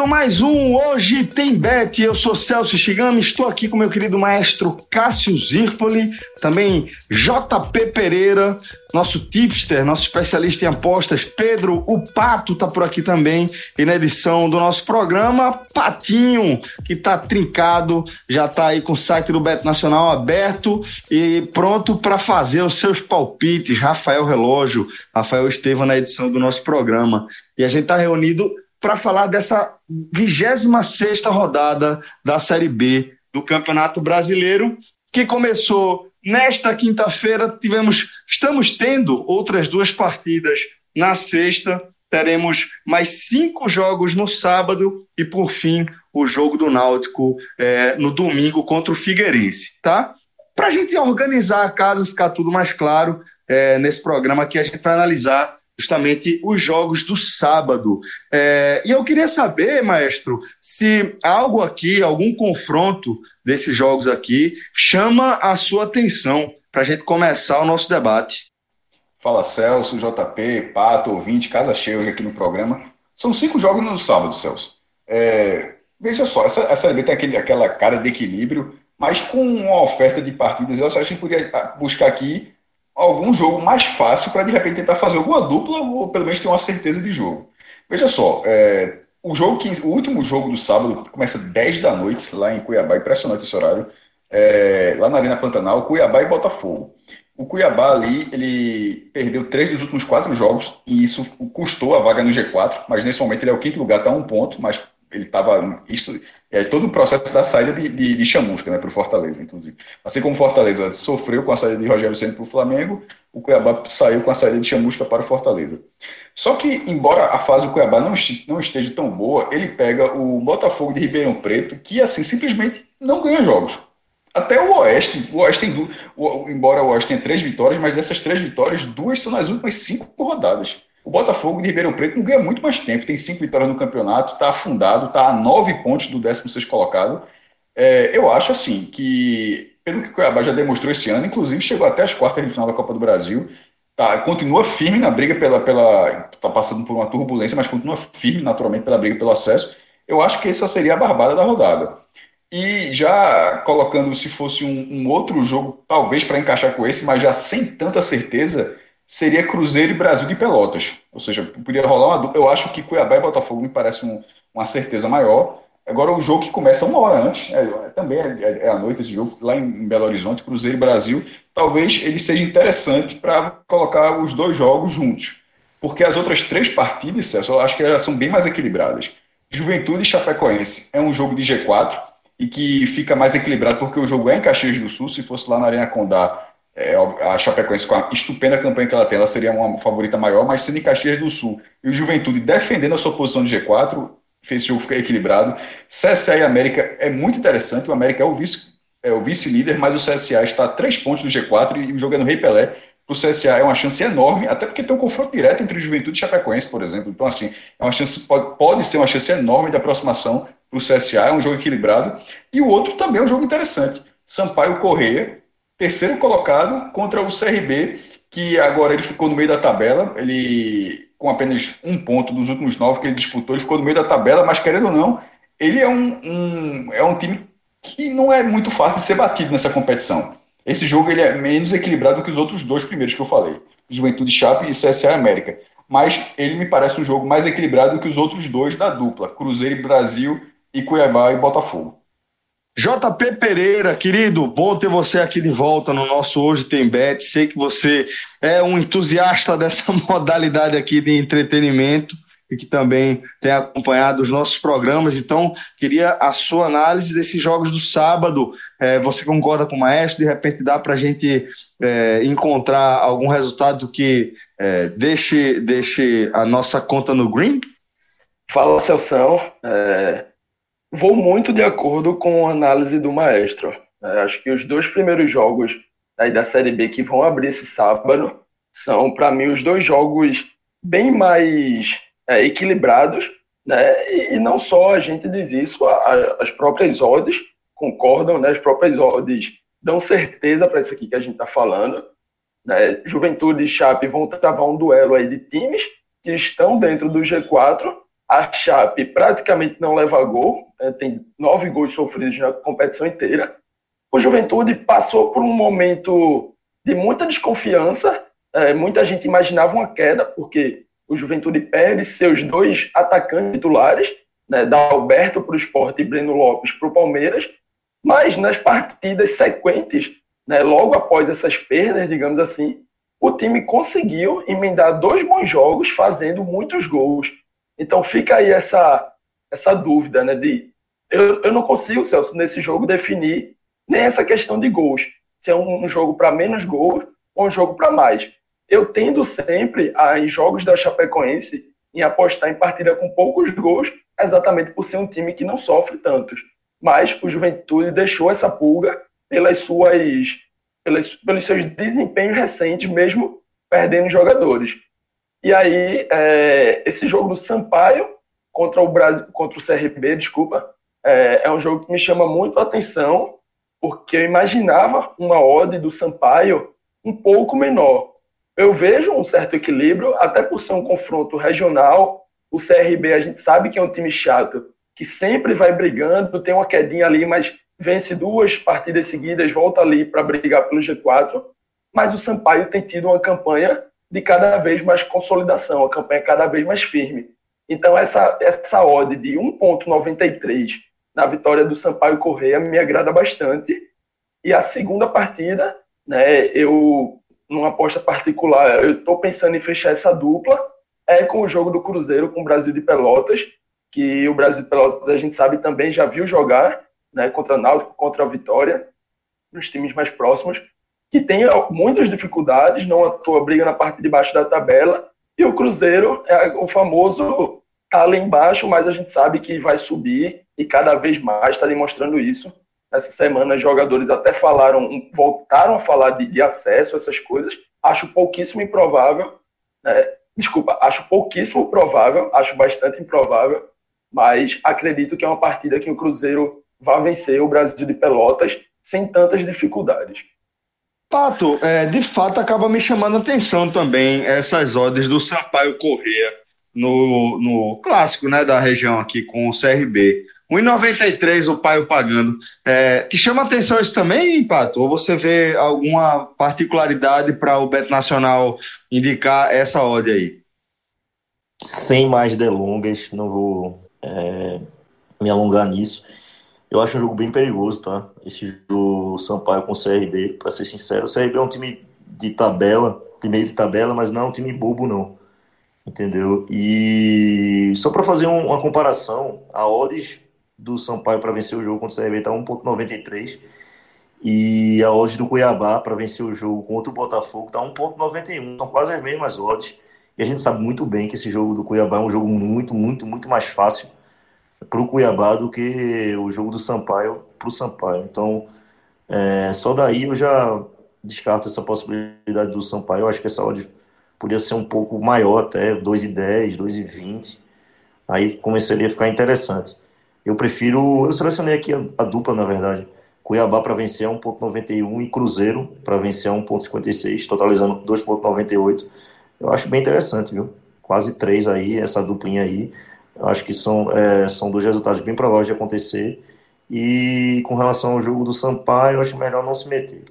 Começando mais um Hoje Tem Bet. Eu sou Celso Shigami, estou aqui com meu querido maestro Cássio Zirpoli, também JP Pereira, nosso tipster, nosso especialista em apostas, Pedro o Pato está por aqui também, e na edição do nosso programa, Patinho, que está trincado, já está aí com o site do Bet Nacional aberto e pronto para fazer os seus palpites. Rafael Relógio, Rafael Estevam na edição do nosso programa. E a gente está reunido para falar dessa 26 rodada da Série B do Campeonato Brasileiro, que começou nesta quinta-feira. Tivemos, estamos tendo outras duas partidas na sexta. Teremos mais cinco jogos no sábado e, por fim, o jogo do Náutico é, no domingo contra o Figueirense, tá? Para a gente organizar a casa, ficar tudo mais claro, é, nesse programa aqui a gente vai analisar justamente os jogos do sábado. É, e eu queria saber, maestro, se algo aqui, algum confronto desses jogos aqui, chama a sua atenção para a gente começar o nosso debate. Fala Celso, JP, Pato, ouvinte, casa cheia hoje aqui no programa. São cinco jogos no sábado, Celso. É, veja só, essa, essa Série tem aquele, aquela cara de equilíbrio, mas com uma oferta de partidas, eu acho que a gente podia buscar aqui algum jogo mais fácil para de repente tentar fazer alguma dupla ou pelo menos ter uma certeza de jogo. Veja só, é, o jogo que, o último jogo do sábado começa 10 da noite lá em Cuiabá, impressionante esse horário, é, lá na Arena Pantanal, Cuiabá e Botafogo. O Cuiabá ali, ele perdeu três dos últimos quatro jogos e isso custou a vaga no G4, mas nesse momento ele é o quinto lugar, está um ponto, mas ele estava. Isso é todo o processo da saída de, de, de Chamusca né, para o Fortaleza, inclusive. Assim como o Fortaleza sofreu com a saída de Rogério Senna para o Flamengo, o Cuiabá saiu com a saída de Chamusca para o Fortaleza. Só que, embora a fase do Cuiabá não, não esteja tão boa, ele pega o Botafogo de Ribeirão Preto, que assim simplesmente não ganha jogos. Até o Oeste, o Oeste tem o, embora o Oeste tenha três vitórias, mas dessas três vitórias, duas são nas últimas cinco rodadas. O Botafogo de Ribeirão Preto não ganha muito mais tempo, tem cinco vitórias no campeonato, está afundado, está a nove pontos do 16 colocado. É, eu acho assim que, pelo que o Cuiabá já demonstrou esse ano, inclusive chegou até as quartas de final da Copa do Brasil, tá, continua firme na briga pela. pela tá passando por uma turbulência, mas continua firme naturalmente pela briga pelo acesso. Eu acho que essa seria a barbada da rodada. E já colocando, se fosse um, um outro jogo, talvez para encaixar com esse, mas já sem tanta certeza, seria Cruzeiro e Brasil de Pelotas. Ou seja, poderia rolar uma. Eu acho que Cuiabá e Botafogo me parece um, uma certeza maior. Agora, o jogo que começa uma hora antes, é, também é, é, é, à noite esse jogo, lá em Belo Horizonte, Cruzeiro e Brasil, talvez ele seja interessante para colocar os dois jogos juntos. Porque as outras três partidas, Celso, eu acho que elas são bem mais equilibradas. Juventude e Chapecoense é um jogo de G4 e que fica mais equilibrado porque o jogo é em Caxias do Sul. Se fosse lá na Arena Condá, é, a Chapecoense, com a estupenda campanha que ela tem, ela seria uma favorita maior, mas sendo em Caxias do Sul e o Juventude defendendo a sua posição de G4, fez esse jogo ficar equilibrado. CSA e América é muito interessante, o América é o vice é o vice-líder, mas o CSA está a três pontos do G4 e o jogo é no Rei Pelé. Para o CSA é uma chance enorme, até porque tem um confronto direto entre Juventude e Chapecoense, por exemplo. Então, assim, é uma chance, pode, pode ser uma chance enorme de aproximação para o CSA, é um jogo equilibrado. E o outro também é um jogo interessante. Sampaio Correia, terceiro colocado contra o CRB, que agora ele ficou no meio da tabela, ele com apenas um ponto dos últimos nove que ele disputou, ele ficou no meio da tabela, mas querendo ou não, ele é um, um, é um time que não é muito fácil de ser batido nessa competição. Esse jogo ele é menos equilibrado que os outros dois primeiros que eu falei, Juventude Chape e CSA América. Mas ele me parece um jogo mais equilibrado que os outros dois da dupla, Cruzeiro e Brasil e Cuiabá e Botafogo. JP Pereira, querido, bom ter você aqui de volta no nosso Hoje Tem Bet. Sei que você é um entusiasta dessa modalidade aqui de entretenimento e que também tem acompanhado os nossos programas. Então, queria a sua análise desses jogos do sábado. É, você concorda com o Maestro? De repente dá para a gente é, encontrar algum resultado que é, deixe, deixe a nossa conta no green? Fala, Celso. É, vou muito de acordo com a análise do Maestro. É, acho que os dois primeiros jogos da Série B que vão abrir esse sábado são, para mim, os dois jogos bem mais é, equilibrados, né? E, não só a gente diz isso, as próprias odds concordam, né? As próprias odds dão certeza para isso aqui que a gente está falando. Né? Juventude e Chape vão travar um duelo aí de times que estão dentro do G4. A Chape praticamente não leva gol, né? tem nove gols sofridos na competição inteira. O Juventude passou por um momento de muita desconfiança. É, muita gente imaginava uma queda, porque o Juventude perde seus dois atacantes titulares, né, da Alberto para o Esporte e Breno Lopes para o Palmeiras, mas nas partidas sequentes, né, logo após essas perdas, digamos assim, o time conseguiu emendar dois bons jogos fazendo muitos gols. Então fica aí essa, essa dúvida, né, de eu, eu não consigo, Celso, nesse jogo definir nem essa questão de gols, se é um, um jogo para menos gols ou um jogo para mais eu tendo sempre, a, em jogos da Chapecoense, em apostar em partida com poucos gols, exatamente por ser um time que não sofre tantos. Mas o Juventude deixou essa pulga pelas suas, pelas, pelos seus desempenhos recentes, mesmo perdendo jogadores. E aí, é, esse jogo do Sampaio contra o Brasil, contra o CRB, desculpa, é, é um jogo que me chama muito a atenção, porque eu imaginava uma odd do Sampaio um pouco menor eu vejo um certo equilíbrio, até por ser um confronto regional. O CRB, a gente sabe que é um time chato, que sempre vai brigando, tem uma quedinha ali, mas vence duas partidas seguidas, volta ali para brigar pelo G4. Mas o Sampaio tem tido uma campanha de cada vez mais consolidação, a campanha cada vez mais firme. Então, essa, essa odd de 1,93 na vitória do Sampaio Correia me agrada bastante. E a segunda partida, né, eu numa aposta particular, eu estou pensando em fechar essa dupla é com o jogo do Cruzeiro com o Brasil de Pelotas, que o Brasil de Pelotas a gente sabe também já viu jogar, né, contra o Náutico, contra a Vitória, nos times mais próximos, que tem muitas dificuldades, não atua briga na parte de baixo da tabela, e o Cruzeiro é o famoso tá lá embaixo, mas a gente sabe que vai subir e cada vez mais está demonstrando isso essa semana jogadores até falaram, voltaram a falar de, de acesso, essas coisas. Acho pouquíssimo improvável. Né? Desculpa, acho pouquíssimo provável, acho bastante improvável, mas acredito que é uma partida que o Cruzeiro vai vencer o Brasil de Pelotas sem tantas dificuldades. Pato, é, de fato acaba me chamando a atenção também essas ordens do Sampaio Corrêa no, no clássico né, da região aqui com o CRB. 1,93 o pai pagando. É, te chama atenção isso também, Pato? Ou você vê alguma particularidade para o Beto Nacional indicar essa odd aí? Sem mais delongas, não vou é, me alongar nisso. Eu acho um jogo bem perigoso, tá? Esse do Sampaio com o CRB, para ser sincero. O CRB é um time de tabela, de meio de tabela, mas não é um time bobo, não. Entendeu? E só para fazer um, uma comparação, a odds do Sampaio para vencer o jogo contra o CRB está 1,93 e a odds do Cuiabá para vencer o jogo contra o Botafogo está 1,91. São quase as mesmas odds. E a gente sabe muito bem que esse jogo do Cuiabá é um jogo muito, muito, muito mais fácil para o Cuiabá do que o jogo do Sampaio para o Sampaio. Então, é, só daí eu já descarto essa possibilidade do Sampaio. Eu acho que essa odd podia ser um pouco maior até, 2,10, 2,20. Aí começaria a ficar interessante. Eu prefiro. Eu selecionei aqui a, a dupla, na verdade. Cuiabá para vencer 1,91 e Cruzeiro para vencer 1,56, totalizando 2,98. Eu acho bem interessante, viu? Quase três aí, essa duplinha aí. Eu acho que são, é, são dois resultados bem prováveis de acontecer. E com relação ao jogo do Sampaio, eu acho melhor não se meter.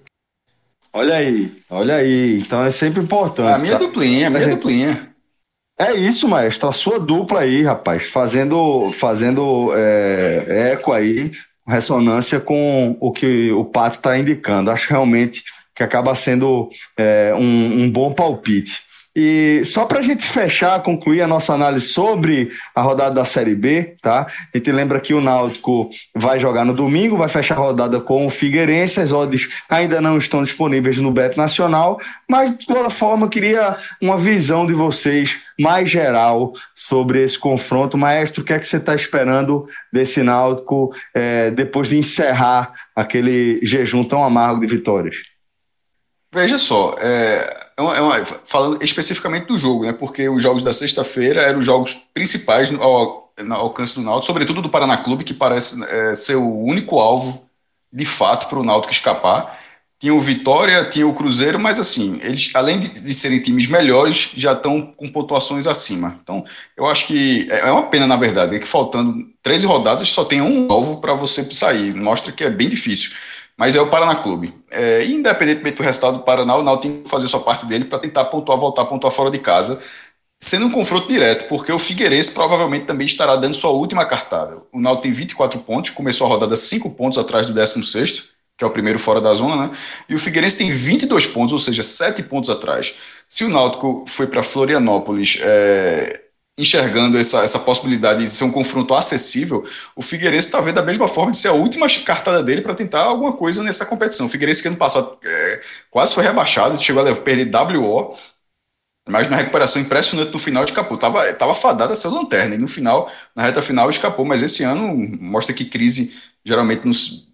Olha aí, olha aí. Então é sempre importante. A minha tá? duplinha, a minha é, duplinha. É isso, maestro. A sua dupla aí, rapaz, fazendo, fazendo é, eco aí. ressonância com o que o Pato está indicando. Acho realmente que acaba sendo é, um, um bom palpite. E só para a gente fechar, concluir a nossa análise sobre a rodada da Série B, tá? A gente lembra que o Náutico vai jogar no domingo, vai fechar a rodada com o Figueirense, as odds ainda não estão disponíveis no Beto Nacional, mas de toda forma queria uma visão de vocês mais geral sobre esse confronto. Maestro, o que é que você está esperando desse Náutico é, depois de encerrar aquele jejum tão amargo de vitórias? Veja só, é, é uma, é uma, falando especificamente do jogo, né? Porque os jogos da sexta-feira eram os jogos principais ao, no alcance do Náutico, sobretudo do Paraná Clube, que parece é, ser o único alvo de fato para o Náutico escapar. Tinha o Vitória, tinha o Cruzeiro, mas assim, eles, além de, de, serem times melhores, já estão com pontuações acima. Então, eu acho que é, é uma pena, na verdade, é que faltando 13 rodadas só tem um alvo para você sair. Mostra que é bem difícil mas é o Paraná Clube. É, independentemente do resultado do Paraná, o Náutico tem que fazer sua parte dele para tentar pontuar, voltar a pontuar fora de casa, sendo um confronto direto, porque o Figueirense provavelmente também estará dando sua última cartada. O Náutico tem 24 pontos, começou a rodada 5 pontos atrás do 16º, que é o primeiro fora da zona, né? E o Figueirense tem 22 pontos, ou seja, 7 pontos atrás. Se o Náutico foi para Florianópolis é, enxergando essa, essa possibilidade de ser um confronto acessível, o Figueirense está vendo da mesma forma de ser a última cartada dele para tentar alguma coisa nessa competição. O Figueirense que ano passado é, quase foi rebaixado, chegou a perder WO, mas na recuperação impressionante no final escapou. Tava, tava fadada a ser lanterna, e no final, na reta final, escapou. Mas esse ano mostra que crise geralmente nos,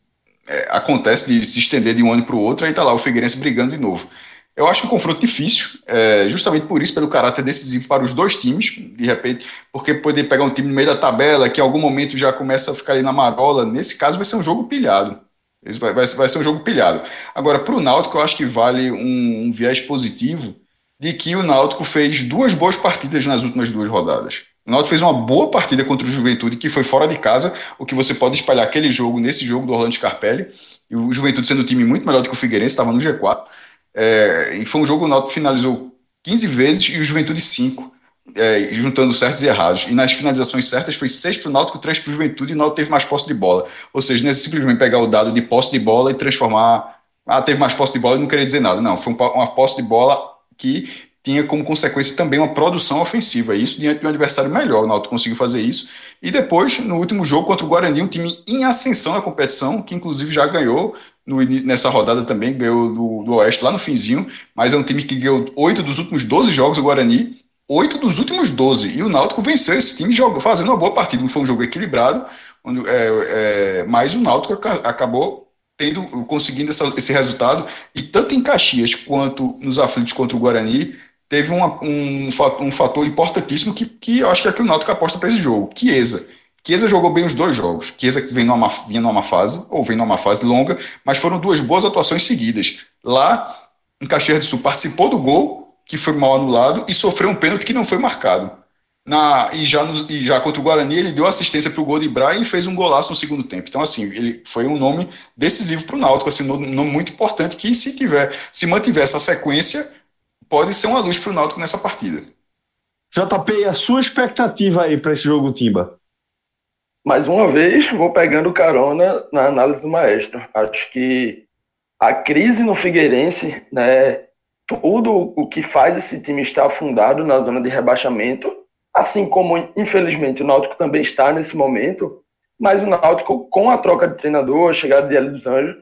é, acontece de se estender de um ano para o outro, aí tá lá o Figueirense brigando de novo. Eu acho um confronto difícil, é, justamente por isso, pelo caráter decisivo para os dois times, de repente, porque poder pegar um time no meio da tabela, que em algum momento já começa a ficar ali na marola, nesse caso vai ser um jogo pilhado. Vai, vai, vai ser um jogo pilhado. Agora, para o Náutico, eu acho que vale um, um viés positivo de que o Náutico fez duas boas partidas nas últimas duas rodadas. O Náutico fez uma boa partida contra o Juventude, que foi fora de casa, o que você pode espalhar aquele jogo nesse jogo do Orlando Scarpelli, e o Juventude sendo um time muito melhor do que o Figueirense, estava no G4. É, e foi um jogo, o Náutico finalizou 15 vezes e o Juventude 5, é, juntando certos e errados. E nas finalizações certas foi 6 para o Náutico, 3 para o Juventude e o Náutico teve mais posse de bola. Ou seja, não é simplesmente pegar o dado de posse de bola e transformar. Ah, teve mais posse de bola e não queria dizer nada. Não, foi uma posse de bola que tinha como consequência também uma produção ofensiva. Isso diante de um adversário melhor. O Náutico conseguiu fazer isso. E depois, no último jogo contra o Guarani, um time em ascensão na competição, que inclusive já ganhou no, nessa rodada também, ganhou do, do Oeste lá no finzinho, mas é um time que ganhou oito dos últimos 12 jogos do Guarani, oito dos últimos 12. E o Náutico venceu esse time jogou, fazendo uma boa partida. Não foi um jogo equilibrado, onde, é, é, mas o Náutico acabou tendo, conseguindo essa, esse resultado. E tanto em Caxias quanto nos aflitos contra o Guarani, teve uma, um, um fator importantíssimo que, que eu acho que é que o Náutico aposta para esse jogo. Chiesa. Chiesa jogou bem os dois jogos. Chiesa que vem numa, vinha numa fase, ou vem numa fase longa, mas foram duas boas atuações seguidas. Lá, em Caxias do Sul, participou do gol, que foi mal anulado, e sofreu um pênalti que não foi marcado. Na, e, já no, e já contra o Guarani, ele deu assistência para o gol de Brian e fez um golaço no segundo tempo. Então, assim, ele foi um nome decisivo para o Náutico, assim, um nome muito importante que, se tiver, se mantiver essa sequência, pode ser uma luz para o Náutico nessa partida. JP, a sua expectativa aí para esse jogo Timba? mais uma vez, vou pegando carona na análise do maestro. Acho que a crise no Figueirense, né, tudo o que faz esse time estar afundado na zona de rebaixamento, assim como, infelizmente, o Náutico também está nesse momento, mas o Náutico, com a troca de treinador, a chegada de Hélio dos Anjos,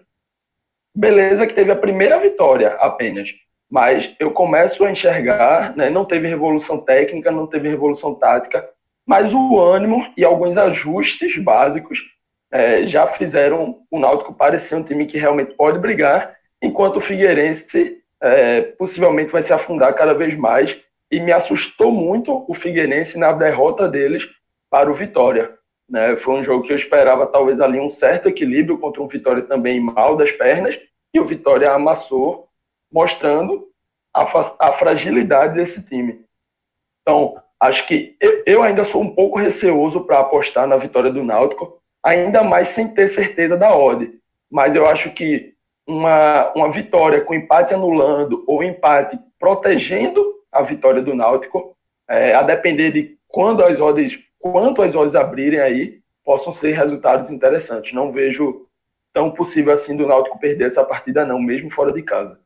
beleza que teve a primeira vitória apenas, mas eu começo a enxergar, né, não teve revolução técnica, não teve revolução tática, mas o ânimo e alguns ajustes básicos é, já fizeram o Náutico parecer um time que realmente pode brigar, enquanto o Figueirense é, possivelmente vai se afundar cada vez mais. E me assustou muito o Figueirense na derrota deles para o Vitória. Né? Foi um jogo que eu esperava talvez ali um certo equilíbrio contra um Vitória também mal das pernas, e o Vitória amassou, mostrando a, a fragilidade desse time. Então, Acho que eu ainda sou um pouco receoso para apostar na vitória do Náutico, ainda mais sem ter certeza da odd. Mas eu acho que uma, uma vitória com empate anulando ou empate protegendo a vitória do Náutico, é, a depender de quando as odds, quanto as odds abrirem aí, possam ser resultados interessantes. Não vejo tão possível assim do Náutico perder essa partida, não, mesmo fora de casa.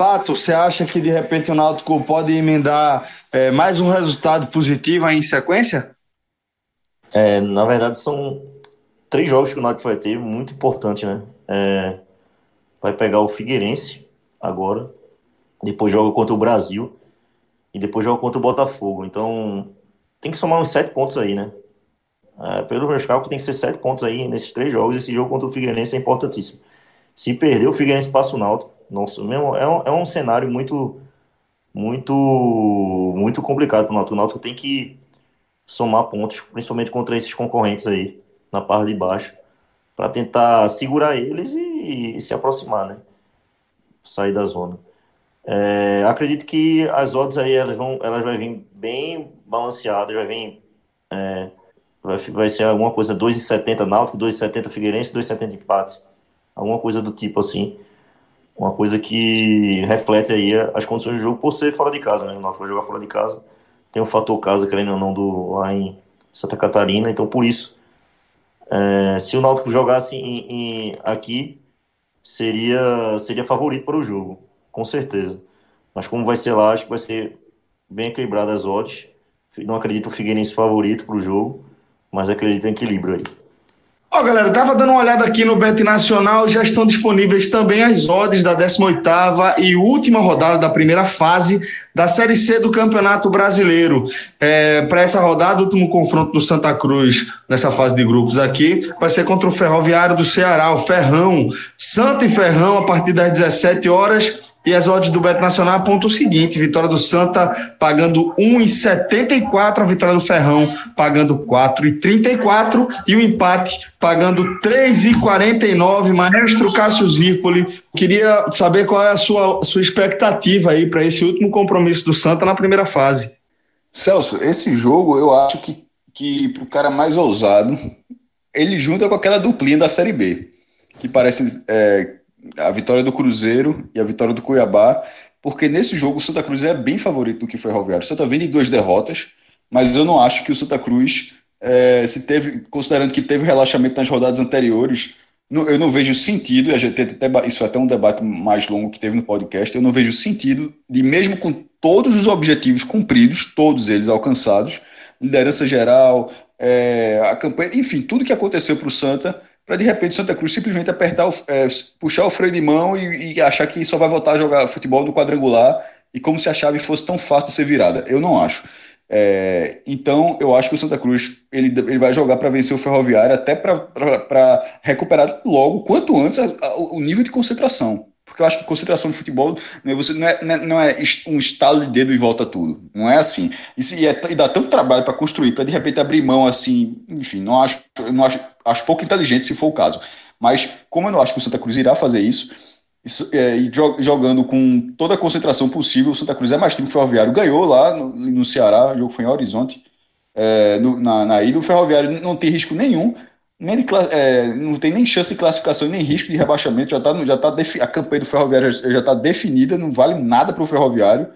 Pato, você acha que de repente o Náutico pode emendar é, mais um resultado positivo aí em sequência? É, na verdade, são três jogos que o Náutico vai ter, muito importante, né? É, vai pegar o Figueirense agora, depois joga contra o Brasil e depois joga contra o Botafogo. Então, tem que somar uns sete pontos aí, né? É, pelo meus cálculos, tem que ser sete pontos aí nesses três jogos. Esse jogo contra o Figueirense é importantíssimo. Se perder, o Figueirense passa o Náutico. Mesmo, é, um, é um cenário muito, muito, muito complicado para o Náutico. O Náutico tem que somar pontos, principalmente contra esses concorrentes aí, na parte de baixo, para tentar segurar eles e, e, se aproximar, né? Sair da zona. É, acredito que as odds aí elas vão, elas vai vir bem balanceadas, vai vir é, vai, vai ser alguma coisa 2,70 Náutico, 2,70 Figueirense, 2,70 empate. Alguma coisa do tipo assim. Uma coisa que reflete aí as condições do jogo por ser fora de casa, né? O Náutico vai jogar fora de casa. Tem o fator casa, querendo ou não, do, lá em Santa Catarina. Então, por isso, é, se o Náutico jogasse em, em, aqui, seria, seria favorito para o jogo, com certeza. Mas como vai ser lá, acho que vai ser bem equilibrado as odds. Não acredito o Figueirense favorito para o jogo, mas acredito em equilíbrio aí. Ó, oh, galera, tava dando uma olhada aqui no Bet Nacional, já estão disponíveis também as odds da 18ª e última rodada da primeira fase da Série C do Campeonato Brasileiro. É, Para essa rodada, o último confronto do Santa Cruz nessa fase de grupos aqui vai ser contra o Ferroviário do Ceará, o Ferrão. Santa e Ferrão a partir das 17 horas e as odds do Beto Nacional apontam o seguinte: vitória do Santa pagando 1,74, a vitória do Ferrão pagando 4,34 e o empate pagando 3,49. Maestro Cássio Zirpoli, queria saber qual é a sua, sua expectativa aí para esse último compromisso do Santa na primeira fase. Celso, esse jogo eu acho que, que o cara mais ousado, ele junta com aquela duplinha da Série B, que parece. É, a vitória do Cruzeiro e a vitória do Cuiabá, porque nesse jogo o Santa Cruz é bem favorito do que foi Ferroviário. O Santa vem de duas derrotas, mas eu não acho que o Santa Cruz, é, se teve, considerando que teve relaxamento nas rodadas anteriores, não, eu não vejo sentido, até, isso é até um debate mais longo que teve no podcast, eu não vejo sentido de, mesmo com todos os objetivos cumpridos, todos eles alcançados, liderança geral, é, a campanha, enfim, tudo que aconteceu para o Santa, para de repente Santa Cruz simplesmente apertar, o, é, puxar o freio de mão e, e, achar que só vai voltar a jogar futebol no quadrangular e como se a chave fosse tão fácil de ser virada. Eu não acho. É, então, eu acho que o Santa Cruz ele, ele vai jogar para vencer o Ferroviário, até para recuperar logo, quanto antes, a, a, o nível de concentração. Porque eu acho que concentração de futebol né, você não é, não é, um estalo de dedo e volta tudo. Não é assim. E, se, é, e dá tanto trabalho para construir, para de repente abrir mão assim. Enfim, não acho, não acho, acho pouco inteligente se for o caso. Mas, como eu não acho que o Santa Cruz irá fazer isso, isso é, e jogando com toda a concentração possível, o Santa Cruz é mais time que o Ferroviário. Ganhou lá no, no Ceará, o jogo foi em Horizonte. É, no, na, na ida, o Ferroviário não tem risco nenhum nem de, é, não tem nem chance de classificação nem risco de rebaixamento. Já tá, já tá a campanha do Ferroviário já está definida, não vale nada para o Ferroviário.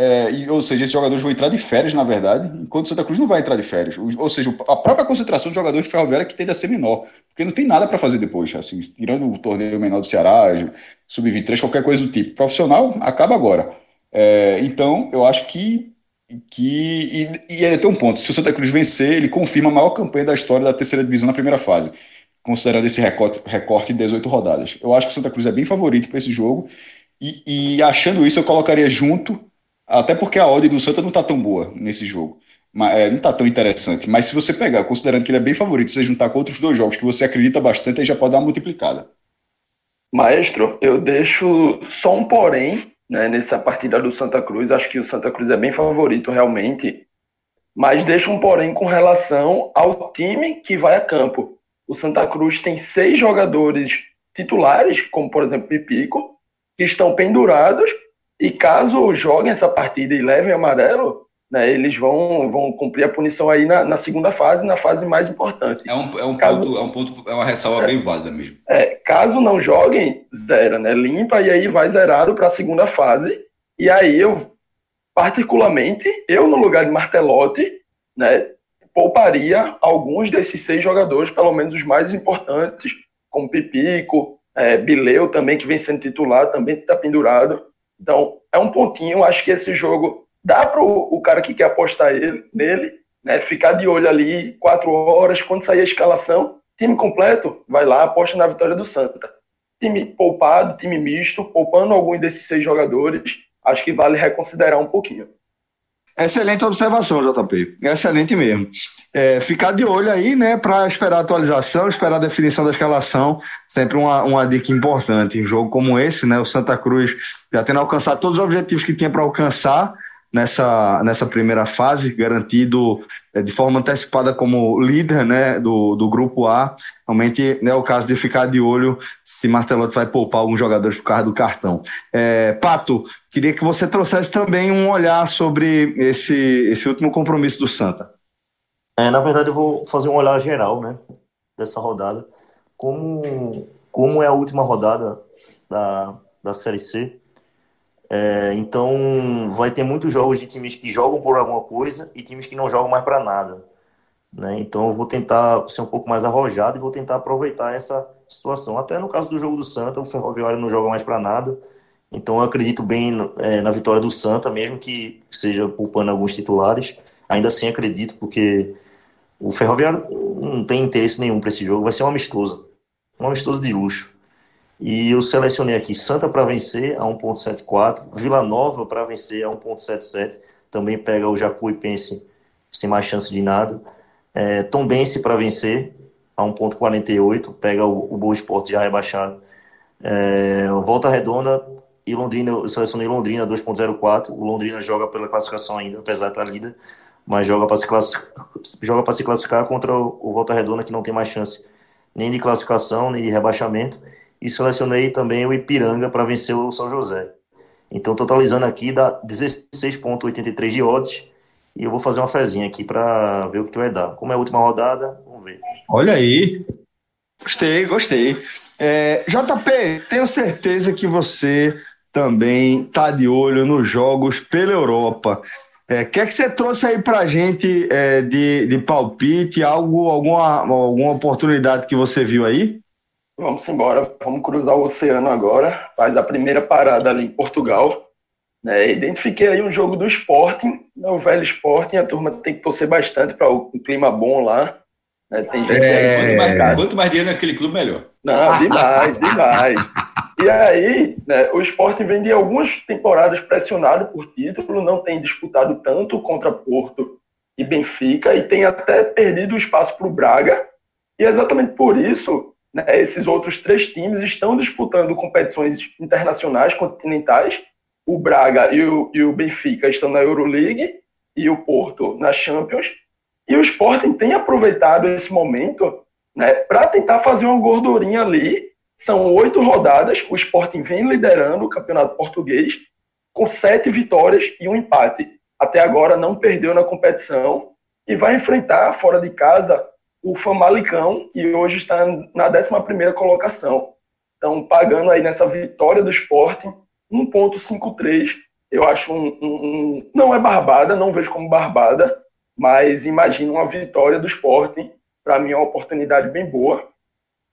É, e, ou seja, esses jogadores vão entrar de férias, na verdade, enquanto o Santa Cruz não vai entrar de férias. Ou, seja, a própria concentração de jogadores de Ferroviário é que tende a ser menor, porque não tem nada para fazer depois. Assim, tirando o torneio menor do Ceará, sub-23, qualquer coisa do tipo. Profissional acaba agora. É, então, eu acho que que e, e ele tem um ponto. Se o Santa Cruz vencer, ele confirma a maior campanha da história da terceira divisão na primeira fase, considerando esse recorte, recorte de 18 rodadas. Eu acho que o Santa Cruz é bem favorito para esse jogo e, e, achando isso eu colocaria junto, até porque a odd do Santa não está tão boa nesse jogo. Mas, é, não está tão interessante. Mas se você pegar, considerando que ele é bem favorito, você juntar com outros dois jogos que você acredita bastante, aí já pode dar uma multiplicada. Maestro, eu deixo só um porém né, nessa partida do Santa Cruz. Acho que o Santa Cruz é bem favorito realmente, mas deixa um porém com relação ao time que vai a campo. O Santa Cruz tem seis jogadores titulares, como por exemplo Pipico, que estão pendurados e caso joguem essa partida e levem amarelo, né, eles vão, vão cumprir a punição aí na, na, segunda fase, na fase mais importante. É um, é um, caso, ponto, é um ponto, é uma ressalva é, bem válida mesmo. É, caso não joguem, zera, né? Limpa e aí vai zerado para a segunda fase. E aí eu, particularmente, eu no lugar de Martelotti, né, pouparia alguns desses seis jogadores, pelo menos os mais importantes, como Pipico, é, Bileu também, que vem sendo titular, também está pendurado. Então, é um pontinho. Acho que esse jogo dá para o cara que quer apostar ele, nele, né, ficar de olho ali quatro horas, quando sair a escalação, time completo, vai lá, aposta na vitória do Santa. Time poupado, time misto, poupando algum desses seis jogadores, acho que vale reconsiderar um pouquinho. Excelente observação, JP. Excelente mesmo. É, ficar de olho aí, né, para esperar a atualização, esperar a definição da escalação, sempre uma, uma dica importante. Em um jogo como esse, né, o Santa Cruz já tendo alcançado todos os objetivos que tinha para alcançar nessa, nessa primeira fase, garantido é, de forma antecipada como líder né, do, do grupo A. Realmente é o caso de ficar de olho se Martelotti vai poupar alguns jogadores por causa do cartão. É, Pato, queria que você trouxesse também um olhar sobre esse, esse último compromisso do Santa. É, na verdade, eu vou fazer um olhar geral né, dessa rodada. Como, como é a última rodada da, da Série C, é, então, vai ter muitos jogos de times que jogam por alguma coisa e times que não jogam mais para nada. Né? Então, eu vou tentar ser um pouco mais arrojado e vou tentar aproveitar essa situação. Até no caso do jogo do Santa, o Ferroviário não joga mais para nada. Então, eu acredito bem é, na vitória do Santa, mesmo que seja poupando alguns titulares. Ainda assim, acredito, porque o Ferroviário não tem interesse nenhum para esse jogo. Vai ser um amistoso. Um amistoso de luxo. E eu selecionei aqui Santa para vencer a 1.74, Vila Nova para vencer a 1.77, também pega o Jacuipense sem mais chance de nada. É, Tombense para vencer a 1.48, pega o, o Boa Esporte já rebaixado. É, Volta Redonda e Londrina, eu selecionei Londrina 2.04, o Londrina joga pela classificação ainda, apesar estar líder, mas joga para se, classificar, joga se classificar contra o, o Volta Redonda que não tem mais chance nem de classificação, nem de rebaixamento e selecionei também o Ipiranga para vencer o São José. Então, totalizando aqui, dá 16,83 de odds. E eu vou fazer uma fezinha aqui para ver o que vai dar. Como é a última rodada, vamos ver. Olha aí. Gostei, gostei. É, JP, tenho certeza que você também tá de olho nos jogos pela Europa. O é, que é que você trouxe aí para a gente é, de, de palpite? Algo, alguma, alguma oportunidade que você viu aí? Vamos embora, vamos cruzar o oceano agora. Faz a primeira parada ali em Portugal. Né? Identifiquei aí um jogo do Sporting, né? o velho Sporting. A turma tem que torcer bastante para o um clima bom lá. Né? Tem gente é... quanto, mais, quanto mais dinheiro naquele clube, melhor. Não, demais, demais. E aí, né, o Sporting vem de algumas temporadas pressionado por título, não tem disputado tanto contra Porto e Benfica, e tem até perdido o espaço para o Braga. E é exatamente por isso né, esses outros três times estão disputando competições internacionais continentais. O Braga e o, e o Benfica estão na Euroleague e o Porto na Champions. E o Sporting tem aproveitado esse momento né, para tentar fazer uma gordurinha ali. São oito rodadas, o Sporting vem liderando o campeonato português com sete vitórias e um empate. Até agora não perdeu na competição e vai enfrentar fora de casa o Famalicão, que hoje está na 11ª colocação. Então, pagando aí nessa vitória do esporte, 1.53, eu acho um, um, um, Não é barbada, não vejo como barbada, mas imagino uma vitória do esporte, para mim é uma oportunidade bem boa.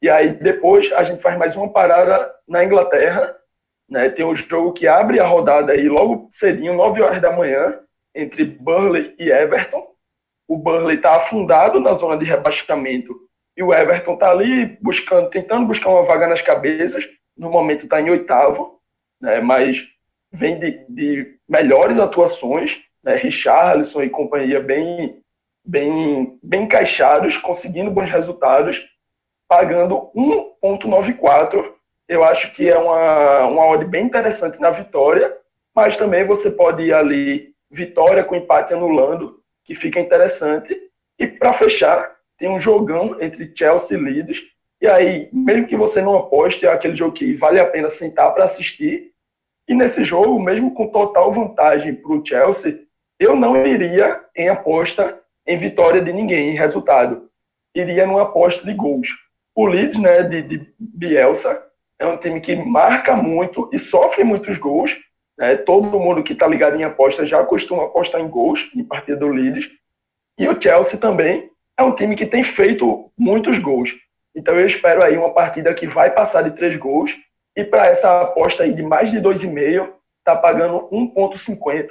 E aí depois a gente faz mais uma parada na Inglaterra, né? Tem um jogo que abre a rodada aí logo cedinho, 9 horas da manhã, entre Burnley e Everton o Burnley está afundado na zona de rebaixamento e o Everton está ali buscando, tentando buscar uma vaga nas cabeças. No momento está em oitavo, né, mas vem de, de melhores atuações, né, Richarlison e companhia bem, bem, bem encaixados, conseguindo bons resultados, pagando 1,94. Eu acho que é uma, uma odd bem interessante na vitória, mas também você pode ir ali vitória com empate anulando que fica interessante. E para fechar, tem um jogão entre Chelsea e Leeds. E aí, mesmo que você não aposte, é aquele jogo que vale a pena sentar para assistir. E nesse jogo, mesmo com total vantagem para o Chelsea, eu não iria em aposta em vitória de ninguém, em resultado. Iria numa aposta de gols. O Leeds, né, de, de Bielsa, é um time que marca muito e sofre muitos gols, né? Todo mundo que está ligado em aposta já costuma apostar em gols em partida do Leeds. E o Chelsea também é um time que tem feito muitos gols. Então eu espero aí uma partida que vai passar de três gols. E para essa aposta aí de mais de 2,5, tá pagando 1,50.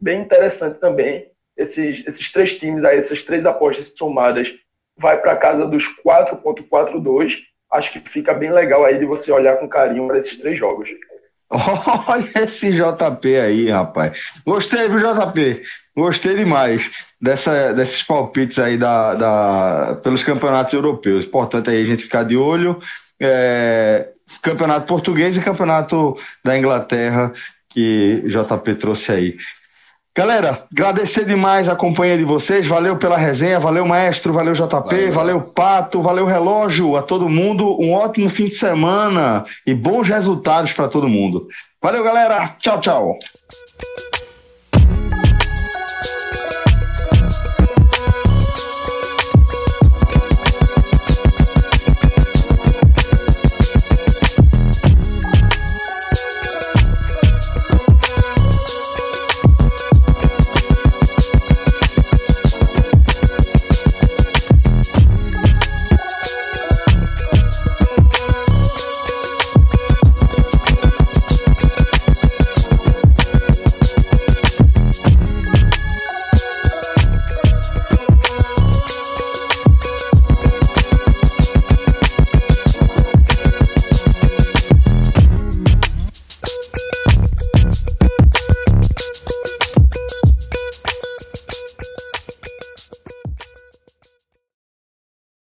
Bem interessante também. Esses, esses três times aí, essas três apostas somadas, vai para casa dos 4,42. Acho que fica bem legal aí de você olhar com carinho para esses três jogos. Olha esse JP aí, rapaz. Gostei, viu, JP? Gostei demais dessa, desses palpites aí da, da, pelos campeonatos europeus. Importante aí a gente ficar de olho. É, campeonato português e campeonato da Inglaterra que JP trouxe aí. Galera, agradecer demais a companhia de vocês. Valeu pela resenha, valeu maestro, valeu JP, valeu. valeu. Pato, valeu relógio a todo mundo. Um ótimo fim de semana e bons resultados para todo mundo. Valeu, galera. Tchau, tchau.